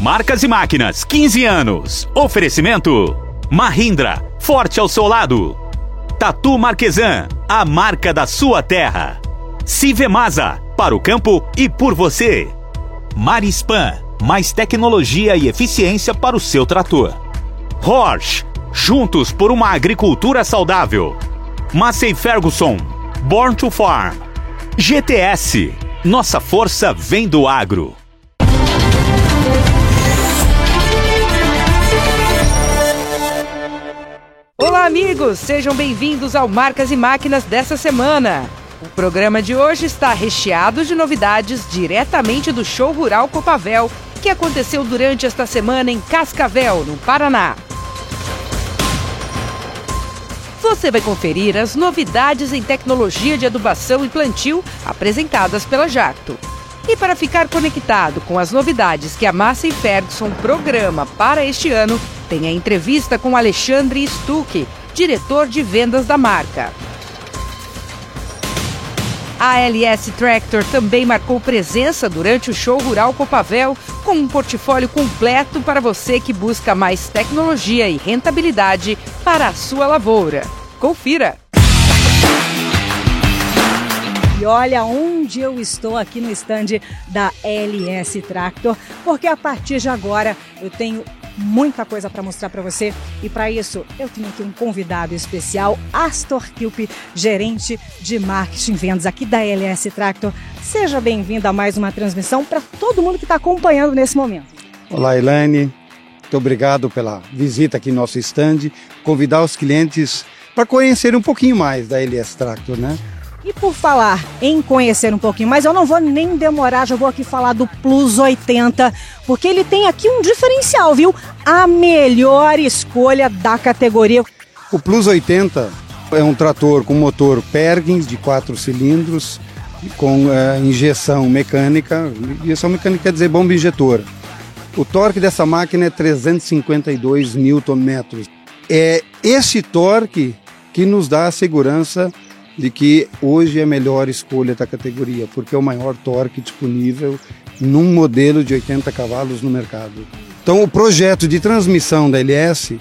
Marcas e Máquinas, 15 anos. Oferecimento: Mahindra, forte ao seu lado. Tatu Marquesan, a marca da sua terra. Civemasa, para o campo e por você. Marispan, mais tecnologia e eficiência para o seu trator. Horsch, juntos por uma agricultura saudável. Massey Ferguson, Born to Farm. GTS, nossa força vem do agro. Amigos! Sejam bem-vindos ao Marcas e Máquinas dessa semana. O programa de hoje está recheado de novidades diretamente do Show Rural Copavel, que aconteceu durante esta semana em Cascavel, no Paraná. Você vai conferir as novidades em tecnologia de adubação e plantio apresentadas pela Jacto. E para ficar conectado com as novidades que a Massa e Ferguson programa para este ano, tem a entrevista com Alexandre Stuck, diretor de vendas da marca. A LS Tractor também marcou presença durante o show Rural Copavel, com um portfólio completo para você que busca mais tecnologia e rentabilidade para a sua lavoura. Confira! E olha onde eu estou aqui no stand da LS Tractor, porque a partir de agora eu tenho muita coisa para mostrar para você e para isso eu tenho aqui um convidado especial, Astor Kilp, gerente de marketing vendas aqui da LS Tractor. Seja bem-vindo a mais uma transmissão para todo mundo que está acompanhando nesse momento. Olá, Elaine. Muito obrigado pela visita aqui no nosso stand. Convidar os clientes para conhecer um pouquinho mais da LS Tractor, né? E por falar em conhecer um pouquinho mais, eu não vou nem demorar, já vou aqui falar do Plus 80, porque ele tem aqui um diferencial, viu? A melhor escolha da categoria. O Plus 80 é um trator com motor Perkins de quatro cilindros, com uh, injeção mecânica. Injeção mecânica quer dizer bomba injetora. O torque dessa máquina é 352 Nm. É esse torque que nos dá a segurança de que hoje é a melhor escolha da categoria, porque é o maior torque disponível num modelo de 80 cavalos no mercado. Então, o projeto de transmissão da LS,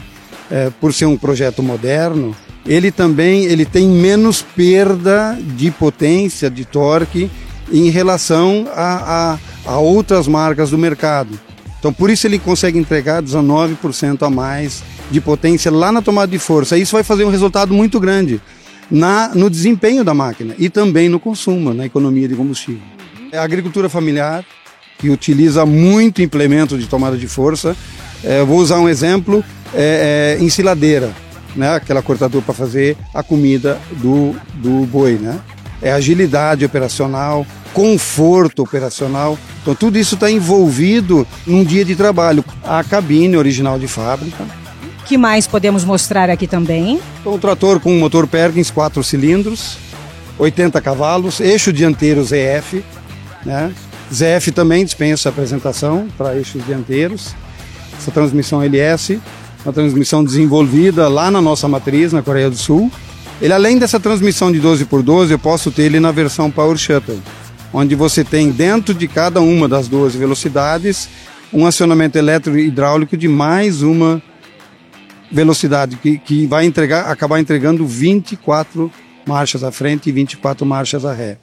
é, por ser um projeto moderno, ele também ele tem menos perda de potência, de torque, em relação a, a, a outras marcas do mercado. Então, por isso ele consegue entregar 19% a mais de potência lá na tomada de força. Isso vai fazer um resultado muito grande na, no desempenho da máquina e também no consumo, na economia de combustível. É a agricultura familiar, que utiliza muito implemento de tomada de força. É, vou usar um exemplo, é, é, ensiladeira, né? aquela cortadora para fazer a comida do, do boi. Né? É agilidade operacional, conforto operacional. Então tudo isso está envolvido num dia de trabalho. A cabine original de fábrica, que mais podemos mostrar aqui também? Então, um trator com motor Perkins, 4 cilindros, 80 cavalos, eixo dianteiro ZF, né? ZF também dispensa apresentação para eixos dianteiros. Essa transmissão LS, uma transmissão desenvolvida lá na nossa matriz, na Coreia do Sul. Ele, além dessa transmissão de 12 por 12, eu posso ter ele na versão Power Shuttle, onde você tem dentro de cada uma das 12 velocidades um acionamento elétrico e hidráulico de mais uma velocidade, que, que vai entregar, acabar entregando 24 marchas à frente e 24 marchas à ré.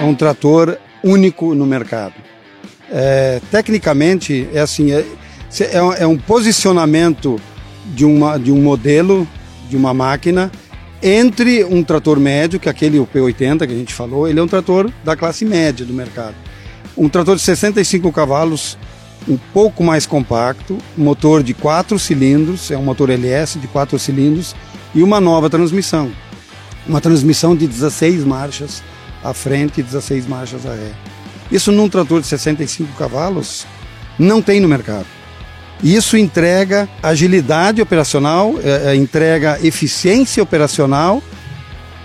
É um trator único no mercado. É, tecnicamente, é assim, é, é, é um posicionamento de, uma, de um modelo, de uma máquina, entre um trator médio, que é aquele o P80 que a gente falou, ele é um trator da classe média do mercado. Um trator de 65 cavalos um pouco mais compacto, motor de quatro cilindros, é um motor LS de quatro cilindros e uma nova transmissão. Uma transmissão de 16 marchas à frente e 16 marchas à ré. Isso num trator de 65 cavalos não tem no mercado. Isso entrega agilidade operacional, é, é, entrega eficiência operacional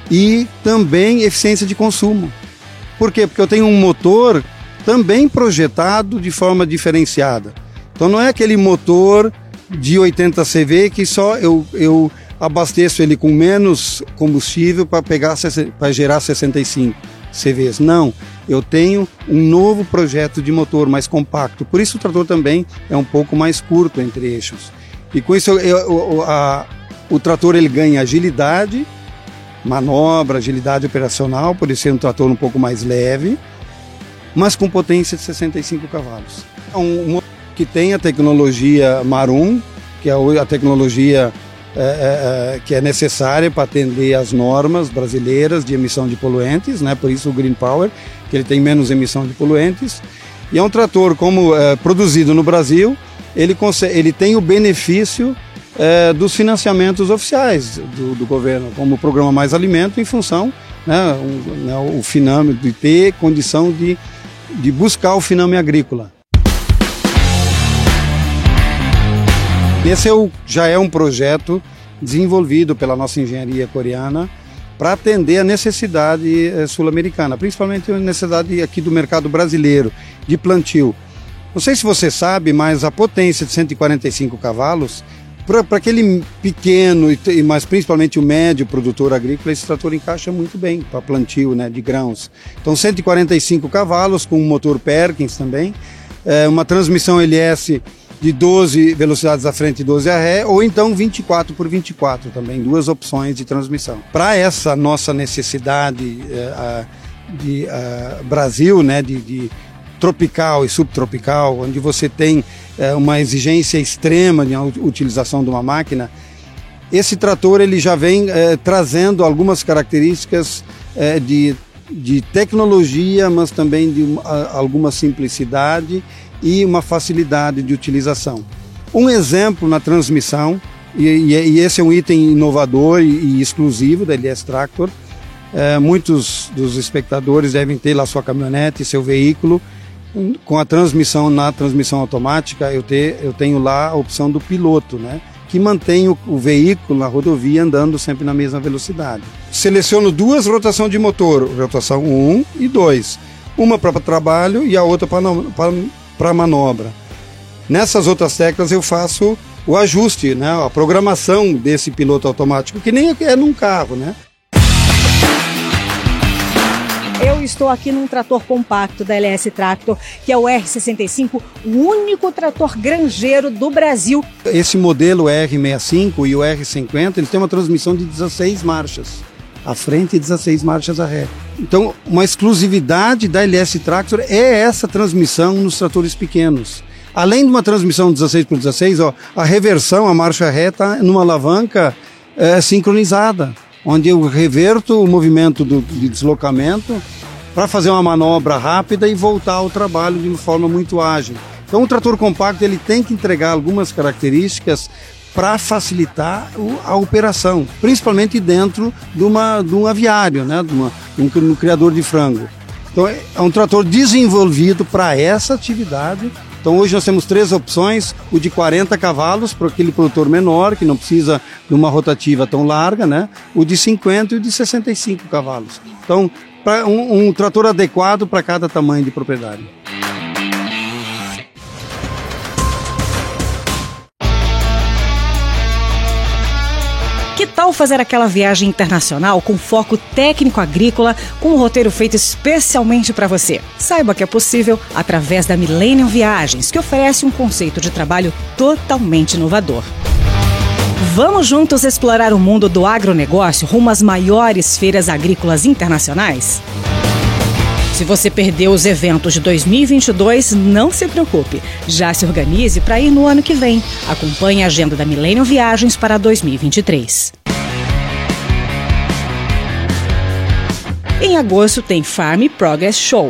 e também eficiência de consumo. Por quê? Porque eu tenho um motor também projetado de forma diferenciada. Então não é aquele motor de 80 CV que só eu, eu abasteço ele com menos combustível para pegar para gerar 65. CVs. Não, eu tenho um novo projeto de motor mais compacto. Por isso o trator também é um pouco mais curto entre eixos. E com isso eu, eu, a, o trator ele ganha agilidade, manobra, agilidade operacional, por ser um trator um pouco mais leve, mas com potência de 65 cavalos. É um, um que tem a tecnologia Marum, que é a tecnologia é, é, é, que é necessária para atender às normas brasileiras de emissão de poluentes, né? por isso o Green Power, que ele tem menos emissão de poluentes. E é um trator, como é, produzido no Brasil, ele, ele tem o benefício é, dos financiamentos oficiais do, do, governo, como o programa Mais Alimento, em função né, um, né, o Finame, de ter condição de, de buscar o Finame agrícola. Esse é o, já é um projeto desenvolvido pela nossa engenharia coreana para atender a necessidade eh, sul-americana, principalmente a necessidade aqui do mercado brasileiro de plantio. Não sei se você sabe, mas a potência de 145 cavalos, para aquele pequeno, mas principalmente o médio produtor agrícola, esse trator encaixa muito bem para plantio né, de grãos. Então, 145 cavalos, com um motor Perkins também, é, uma transmissão LS de 12 velocidades à frente e 12 a ré, ou então 24 por 24 também, duas opções de transmissão. Para essa nossa necessidade uh, de uh, Brasil, né, de, de, tropical e subtropical, onde você tem uh, uma exigência extrema de utilização de uma máquina, esse trator ele já vem trazendo algumas características de de tecnologia, mas também de alguma simplicidade e uma facilidade de utilização. Um exemplo na transmissão, e, e esse é um item inovador e, e exclusivo da LS Tractor. É, muitos dos espectadores devem ter lá sua caminhonete, seu veículo. Com a transmissão na transmissão automática, eu, ter, eu tenho lá a opção do piloto, né? que mantém o, o, veículo na rodovia andando sempre na mesma velocidade. Seleciono duas rotações de motor, rotação 1 e 2. Uma para trabalho e a outra para manobra. Nessas outras teclas eu faço o ajuste, né, a programação desse piloto automático, que nem é num carro, né? Estou aqui num trator compacto da LS Tractor, que é o R65, o único trator granjeiro do Brasil. Esse modelo R65 e o R50, ele tem uma transmissão de 16 marchas à frente e 16 marchas a ré. Então, uma exclusividade da LS Tractor é essa transmissão nos tratores pequenos. Além de uma transmissão 16 por 16, ó, a reversão, a marcha ré está numa alavanca é, sincronizada, onde eu reverto o movimento do, de deslocamento para fazer uma manobra rápida e voltar ao trabalho de uma forma muito ágil. Então, o trator compacto ele tem que entregar algumas características para facilitar a operação, principalmente dentro de, uma, de um aviário, né, de, uma, um, um criador de frango. Então é, é um trator desenvolvido para essa atividade. Então hoje nós temos três opções: o de 40 cavalos para aquele produtor menor que não precisa de uma rotativa tão larga, né? O de 50 e o de 65 cavalos. Então, um, um trator adequado para cada tamanho de propriedade. Que tal fazer aquela viagem internacional com foco técnico agrícola, com um roteiro feito especialmente para você? Saiba que é possível através da Millennium Viagens, que oferece um conceito de trabalho totalmente inovador. Vamos juntos explorar o mundo do agronegócio rumo às maiores feiras agrícolas internacionais? Se você perdeu os eventos de 2022, não se preocupe. Já se organize para ir no ano que vem. Acompanhe a agenda da Millennium Viagens para 2023. Em agosto tem Farm Progress Show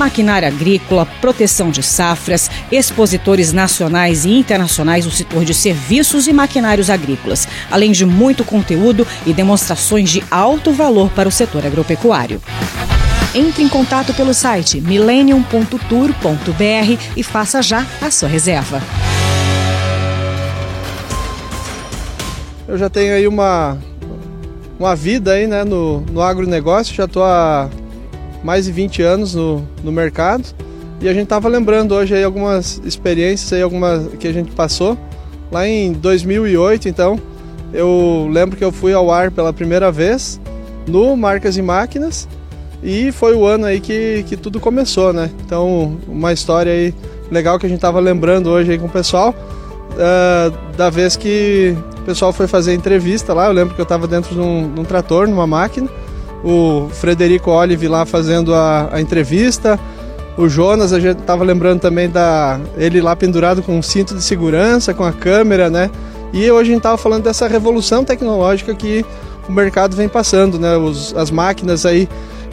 Maquinária agrícola, proteção de safras, expositores nacionais e internacionais do setor de serviços e maquinários agrícolas, além de muito conteúdo e demonstrações de alto valor para o setor agropecuário. Entre em contato pelo site millennium.tour.br e faça já a sua reserva. Eu já tenho aí uma, uma vida aí, né, no, no agronegócio, já estou há mais de 20 anos no, no mercado e a gente estava lembrando hoje aí algumas experiências aí, algumas que a gente passou. Lá em 2008, então, eu lembro que eu fui ao ar pela primeira vez no Marcas e Máquinas e foi o ano aí que, que tudo começou, né? Então, uma história aí legal que a gente estava lembrando hoje aí com o pessoal, uh, da vez que o pessoal foi fazer entrevista lá, eu lembro que eu estava dentro de um, de um, trator, numa máquina, o Frederico Olive lá fazendo a, a entrevista, o Jonas, a gente estava lembrando também da ele lá pendurado com um cinto de segurança, com a câmera, né? E hoje a gente estava falando dessa revolução tecnológica que o mercado vem passando, né? Os, as máquinas aí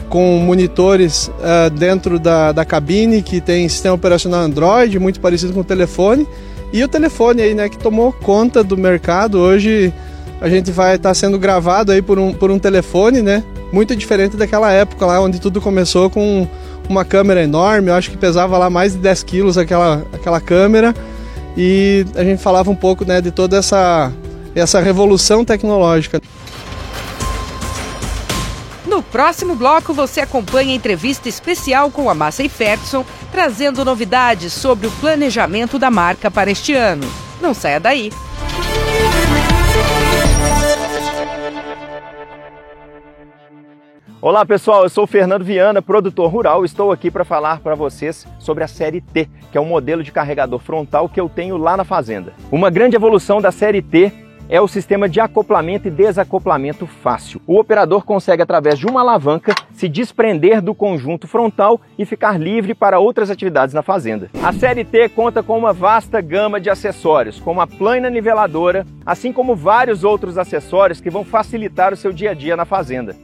com monitores uh, dentro da, da cabine que tem sistema operacional Android, muito parecido com o telefone e o telefone aí, né, que tomou conta do mercado. Hoje a gente vai estar tá sendo gravado aí por um, por um telefone, né? Muito diferente daquela época lá onde tudo começou com uma câmera enorme. Eu acho que pesava lá mais de 10 quilos aquela, aquela câmera. E a gente falava um pouco né, de toda essa, essa revolução tecnológica. No próximo bloco, você acompanha a entrevista especial com a Massa Ferguson, trazendo novidades sobre o planejamento da marca para este ano. Não saia daí! Olá pessoal, eu sou o Fernando Viana, produtor rural. Estou aqui para falar para vocês sobre a série T, que é um modelo de carregador frontal que eu tenho lá na fazenda. Uma grande evolução da série T é o sistema de acoplamento e desacoplamento fácil. O operador consegue, através de uma alavanca, se desprender do conjunto frontal e ficar livre para outras atividades na fazenda. A série T conta com uma vasta gama de acessórios, como a plana niveladora, assim como vários outros acessórios que vão facilitar o seu dia a dia na fazenda.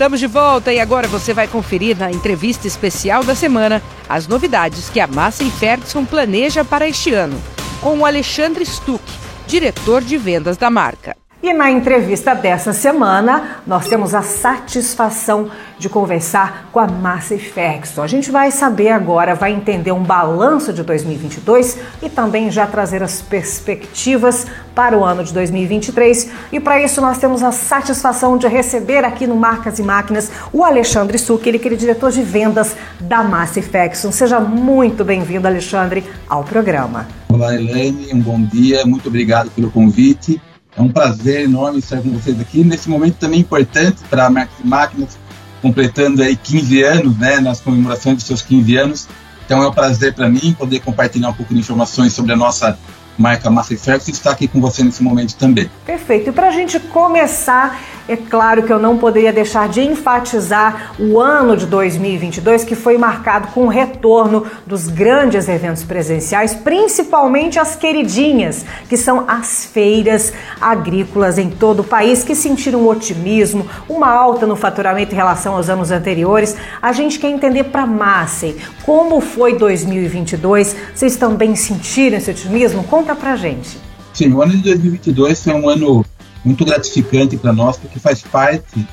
Estamos de volta e agora você vai conferir na entrevista especial da semana as novidades que a Massa e Ferguson planeja para este ano, com o Alexandre Stuck, diretor de vendas da marca. E na entrevista dessa semana, nós temos a satisfação de conversar com a Márcia Ferguson. A gente vai saber agora, vai entender um balanço de 2022 e também já trazer as perspectivas para o ano de 2023. E para isso nós temos a satisfação de receber aqui no Marcas e Máquinas o Alexandre Succhi, ele que é diretor de vendas da Márcia Ferguson. Seja muito bem-vindo, Alexandre, ao programa. Olá, Elaine, um bom dia, muito obrigado pelo convite. É um prazer enorme estar com vocês aqui nesse momento também importante para a Marcas Máquinas, completando aí 15 anos, né, nas comemorações dos seus 15 anos. Então é um prazer para mim poder compartilhar um pouco de informações sobre a nossa marca Massa Ferguson e estar aqui com você nesse momento também. Perfeito. E para a gente começar é claro que eu não poderia deixar de enfatizar o ano de 2022, que foi marcado com o retorno dos grandes eventos presenciais, principalmente as queridinhas, que são as feiras agrícolas em todo o país, que sentiram um otimismo, uma alta no faturamento em relação aos anos anteriores. A gente quer entender para Massey como foi 2022. Vocês também sentiram esse otimismo? Conta para gente. Sim, o ano de 2022 foi um ano muito gratificante para nós, porque faz parte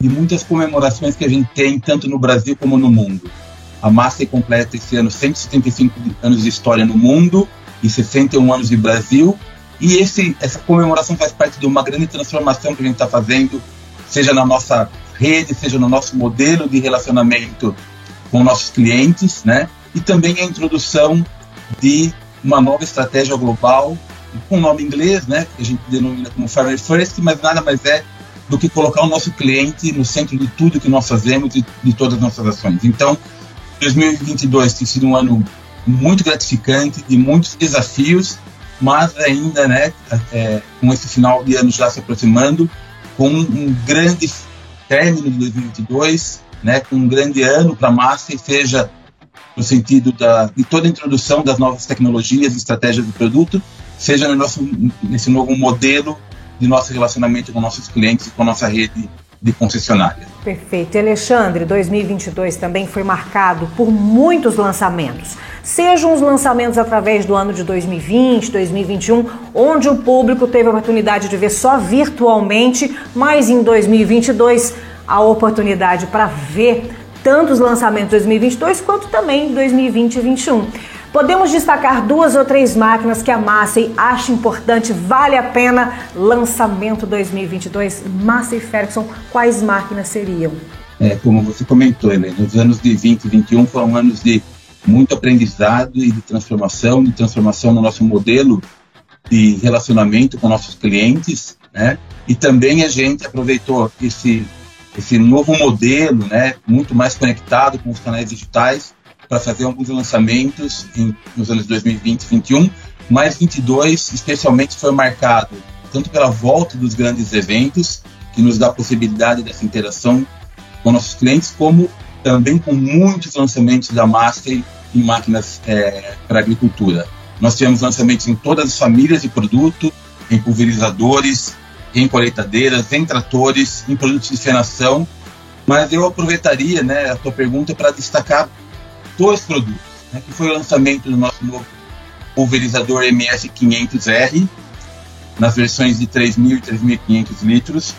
de muitas comemorações que a gente tem, tanto no Brasil como no mundo. A Massa completa esse ano 175 anos de história no mundo e 61 anos de Brasil. E esse, essa comemoração faz parte de uma grande transformação que a gente está fazendo, seja na nossa rede, seja no nosso modelo de relacionamento com nossos clientes, né? E também a introdução de uma nova estratégia global com o nome inglês, né, que a gente denomina como Farmer First, mas nada mais é do que colocar o nosso cliente no centro de tudo que nós fazemos e de todas as nossas ações. Então, 2022 tem sido um ano muito gratificante, de muitos desafios, mas ainda, né, é, com esse final de ano já se aproximando, com um grande término de 2022, né, com um grande ano para a massa, seja no sentido da, de toda a introdução das novas tecnologias e estratégias do produto, seja no nosso, nesse novo modelo de nosso relacionamento com nossos clientes e com nossa rede de concessionária. Perfeito. E Alexandre, 2022 também foi marcado por muitos lançamentos. Sejam os lançamentos através do ano de 2020, 2021, onde o público teve a oportunidade de ver só virtualmente, mas em 2022 a oportunidade para ver tantos lançamentos de 2022 quanto também 2020 e 2021. Podemos destacar duas ou três máquinas que a Massey acha importante, vale a pena. Lançamento 2022, Massey Ferguson, quais máquinas seriam? É, como você comentou, Helena, os anos de 20 e 21 foram anos de muito aprendizado e de transformação, de transformação no nosso modelo de relacionamento com nossos clientes, né? E também a gente aproveitou esse esse novo modelo, né, muito mais conectado com os canais digitais para fazer alguns lançamentos em, nos anos 2020 e 2021, mas 22 especialmente foi marcado tanto pela volta dos grandes eventos, que nos dá a possibilidade dessa interação com nossos clientes, como também com muitos lançamentos da Master em máquinas é, para agricultura. Nós tivemos lançamentos em todas as famílias de produto, em pulverizadores, em colheitadeiras, em tratores, em produtos de fenação, mas eu aproveitaria né, a tua pergunta para destacar dois produtos, né, que foi o lançamento do nosso novo pulverizador MS500R, nas versões de 3.000 e 3.500 litros.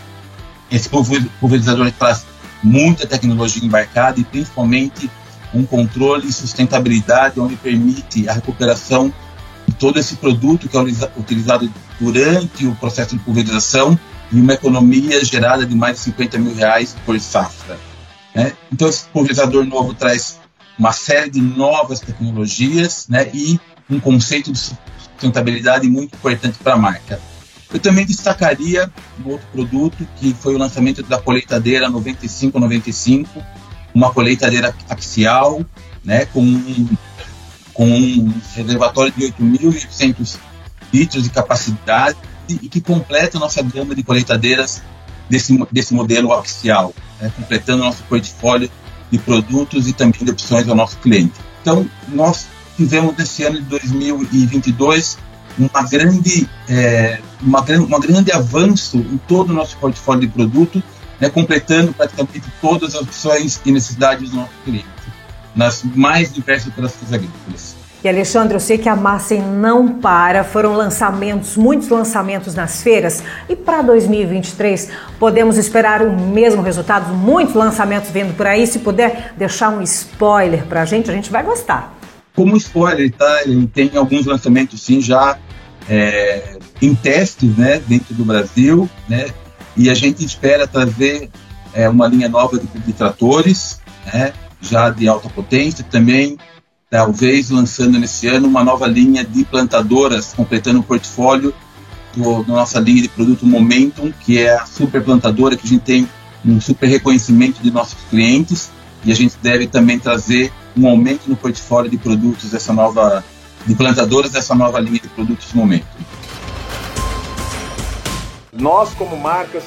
Esse pulverizador traz muita tecnologia embarcada e principalmente um controle e sustentabilidade onde permite a recuperação de todo esse produto que é utilizado durante o processo de pulverização e uma economia gerada de mais de 50 mil reais por safra. Né? Então, esse pulverizador novo traz uma série de novas tecnologias né, e um conceito de sustentabilidade muito importante para a marca. Eu também destacaria um outro produto que foi o lançamento da colheitadeira 9595, uma colheitadeira axial, né, com, um, com um reservatório de 8.800 litros de capacidade e que completa a nossa gama de colheitadeiras desse, desse modelo axial, né, completando nosso portfólio de produtos e também de opções ao nosso cliente. Então, nós tivemos nesse ano de 2022 uma grande, é, uma, uma grande avanço em todo o nosso portfólio de produto, né, completando praticamente todas as opções e necessidades do nosso cliente, nas mais diversas operações agrícolas. E Alexandre, eu sei que a Massey não para, foram lançamentos, muitos lançamentos nas feiras. E para 2023, podemos esperar o mesmo resultado, muitos lançamentos vindo por aí. Se puder deixar um spoiler para a gente, a gente vai gostar. Como spoiler, tá? Ele tem alguns lançamentos sim já é, em testes, né, dentro do Brasil, né? E a gente espera trazer é, uma linha nova de, de tratores, né? Já de alta potência também talvez lançando nesse ano uma nova linha de plantadoras, completando o portfólio do, da nossa linha de produto Momentum, que é a super plantadora que a gente tem um super reconhecimento de nossos clientes e a gente deve também trazer um aumento no portfólio de produtos dessa nova de plantadoras dessa nova linha de produtos Momentum. Nós como marcas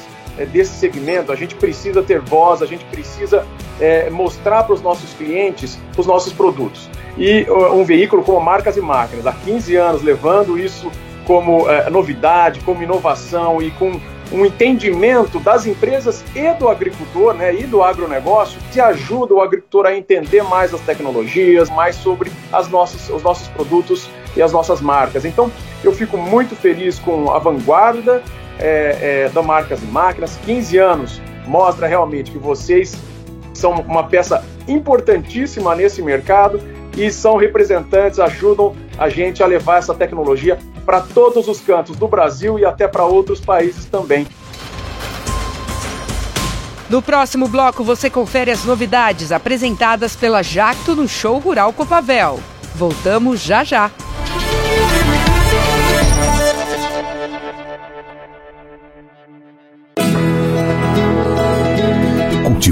desse segmento, a gente precisa ter voz, a gente precisa é, mostrar para os nossos clientes os nossos produtos e um veículo como Marcas e Máquinas, há 15 anos levando isso como uh, novidade, como inovação e com um entendimento das empresas e do agricultor né, e do agronegócio que ajuda o agricultor a entender mais as tecnologias, mais sobre as nossas, os nossos produtos e as nossas marcas. Então, eu fico muito feliz com a vanguarda é, é, da Marcas e Máquinas. 15 anos mostra realmente que vocês são uma peça importantíssima nesse mercado e são representantes, ajudam a gente a levar essa tecnologia para todos os cantos do Brasil e até para outros países também. No próximo bloco você confere as novidades apresentadas pela Jacto no Show Rural Copavel. Voltamos já já.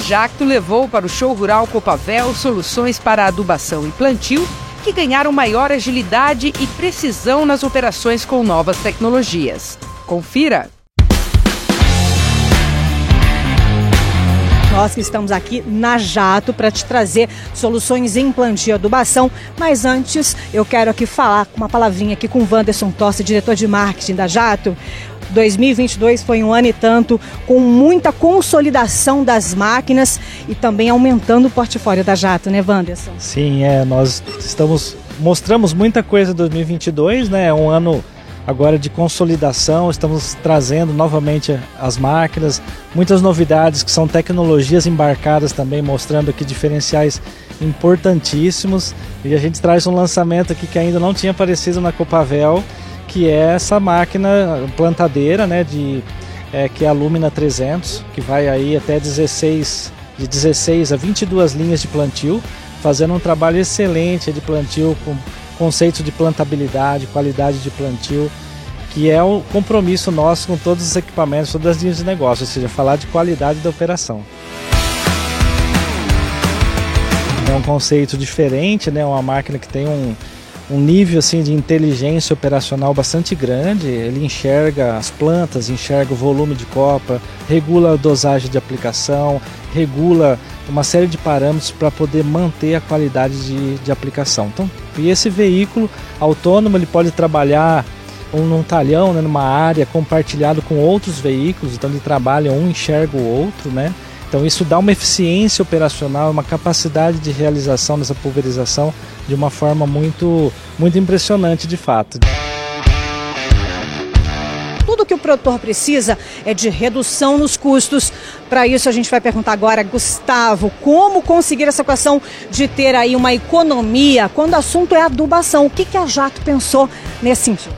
Jacto levou para o show rural Copavel soluções para adubação e plantio que ganharam maior agilidade e precisão nas operações com novas tecnologias. Confira! Nós que estamos aqui na Jato para te trazer soluções em plantio e adubação. Mas antes, eu quero aqui falar uma palavrinha aqui com o Wanderson Tosse, diretor de marketing da Jato. 2022 foi um ano e tanto com muita consolidação das máquinas e também aumentando o portfólio da Jato, né, Wanderson? Sim, é, nós estamos mostramos muita coisa em 2022, né? É um ano agora de consolidação, estamos trazendo novamente as máquinas, muitas novidades que são tecnologias embarcadas também, mostrando aqui diferenciais importantíssimos. E a gente traz um lançamento aqui que ainda não tinha aparecido na Copavel, que é essa máquina plantadeira, né, de é, que é a Lumina 300, que vai aí até 16 de 16 a 22 linhas de plantio, fazendo um trabalho excelente de plantio com conceito de plantabilidade, qualidade de plantio, que é o compromisso nosso com todos os equipamentos, todas as linhas de negócio, ou seja, falar de qualidade da operação. É um conceito diferente, né? uma máquina que tem um, um nível assim de inteligência operacional bastante grande. Ele enxerga as plantas, enxerga o volume de copa, regula a dosagem de aplicação, regula uma série de parâmetros para poder manter a qualidade de, de aplicação. Então, e esse veículo autônomo ele pode trabalhar um, num talhão, né, numa área compartilhado com outros veículos, então ele trabalha um enxerga o outro, né? Então isso dá uma eficiência operacional, uma capacidade de realização dessa pulverização de uma forma muito, muito impressionante de fato. Tudo que o produtor precisa é de redução nos custos. Para isso a gente vai perguntar agora, Gustavo, como conseguir essa equação de ter aí uma economia quando o assunto é adubação? O que, que a Jato pensou nesse sentido?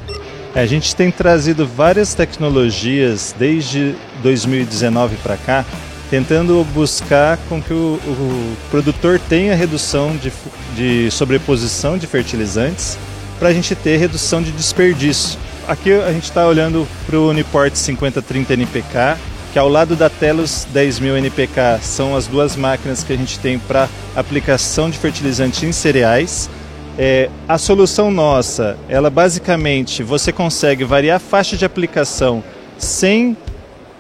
É, a gente tem trazido várias tecnologias desde 2019 para cá tentando buscar com que o, o produtor tenha redução de, de sobreposição de fertilizantes para a gente ter redução de desperdício. Aqui a gente está olhando para o Uniport 5030 NPK, que ao lado da Telos 10000 NPK são as duas máquinas que a gente tem para aplicação de fertilizante em cereais. É, a solução nossa, ela basicamente você consegue variar a faixa de aplicação sem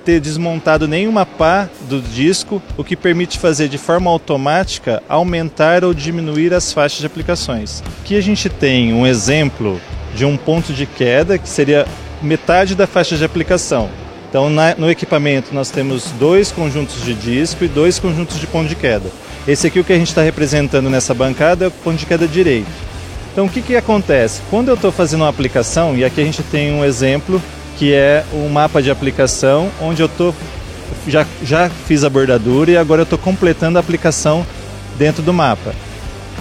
ter desmontado nenhuma pá do disco, o que permite fazer de forma automática aumentar ou diminuir as faixas de aplicações. Aqui a gente tem um exemplo de um ponto de queda que seria metade da faixa de aplicação. Então, na, no equipamento, nós temos dois conjuntos de disco e dois conjuntos de ponto de queda. Esse aqui, o que a gente está representando nessa bancada, é o ponto de queda direito. Então, o que, que acontece? Quando eu estou fazendo uma aplicação, e aqui a gente tem um exemplo que é um mapa de aplicação onde eu tô já, já fiz a bordadura e agora eu estou completando a aplicação dentro do mapa.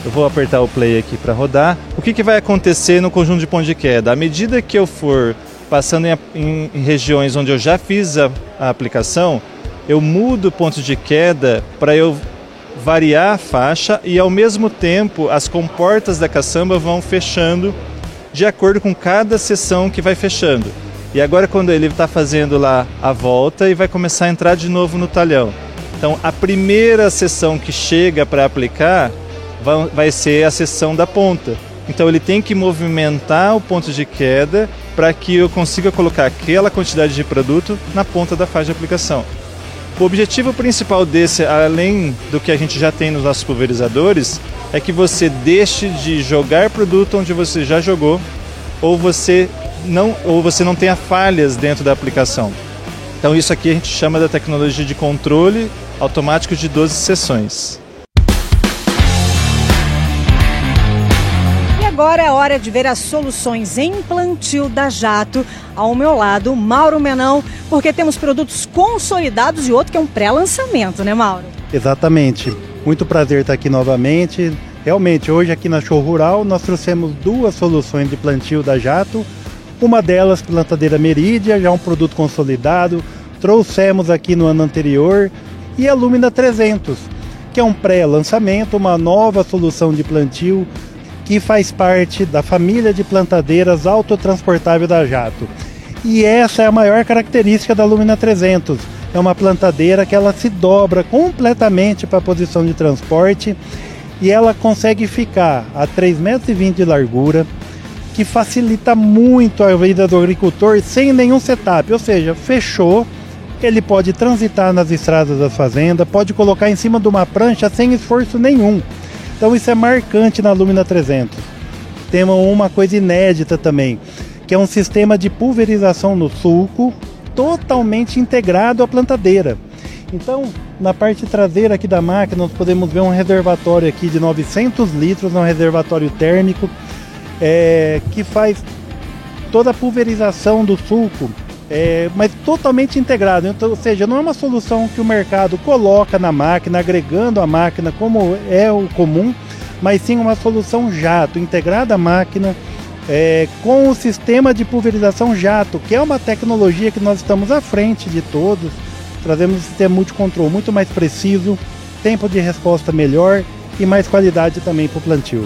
Eu vou apertar o play aqui para rodar. O que, que vai acontecer no conjunto de ponto de queda? À medida que eu for passando em, em, regiões onde eu já fiz a, a aplicação, eu mudo o ponto de queda para eu variar a faixa e ao mesmo tempo as comportas da caçamba vão fechando de acordo com cada seção que vai fechando. E agora quando ele está fazendo lá a volta e vai começar a entrar de novo no talhão. Então a primeira sessão que chega para aplicar vai ser a sessão da ponta. Então ele tem que movimentar o ponto de queda para que eu consiga colocar aquela quantidade de produto na ponta da faixa de aplicação. O objetivo principal desse, além do que a gente já tem nos nossos pulverizadores, é que você deixe de jogar produto onde você já jogou ou você não, ou você não tenha falhas dentro da aplicação. Então isso aqui a gente chama da tecnologia de controle automático de 12 sessões. E agora é hora de ver as soluções em plantio da Jato. Ao meu lado, Mauro Menão, porque temos produtos consolidados e outro que é um pré-lançamento, né, Mauro? Exatamente. Muito prazer estar aqui novamente. Realmente, hoje aqui na Show Rural, nós trouxemos duas soluções de plantio da Jato. Uma delas, plantadeira Meridia, já um produto consolidado. Trouxemos aqui no ano anterior. E a Lumina 300, que é um pré-lançamento, uma nova solução de plantio que faz parte da família de plantadeiras autotransportável da Jato. E essa é a maior característica da Lumina 300. É uma plantadeira que ela se dobra completamente para a posição de transporte e ela consegue ficar a 3,20 metros de largura, que facilita muito a vida do agricultor sem nenhum setup, ou seja, fechou, ele pode transitar nas estradas da fazenda, pode colocar em cima de uma prancha sem esforço nenhum. Então isso é marcante na Lumina 300. Temos uma coisa inédita também, que é um sistema de pulverização no sulco totalmente integrado à plantadeira. Então, na parte traseira aqui da máquina, nós podemos ver um reservatório aqui de 900 litros, um reservatório térmico, é, que faz toda a pulverização do sulco, é, mas totalmente integrado. Então, ou seja, não é uma solução que o mercado coloca na máquina, agregando a máquina como é o comum, mas sim uma solução jato, integrada à máquina, é, com o sistema de pulverização jato, que é uma tecnologia que nós estamos à frente de todos Trazemos um sistema multicontrol muito mais preciso, tempo de resposta melhor e mais qualidade também para o plantio.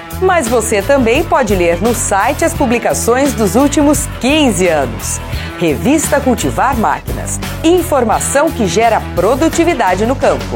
Mas você também pode ler no site as publicações dos últimos 15 anos. Revista Cultivar Máquinas. Informação que gera produtividade no campo.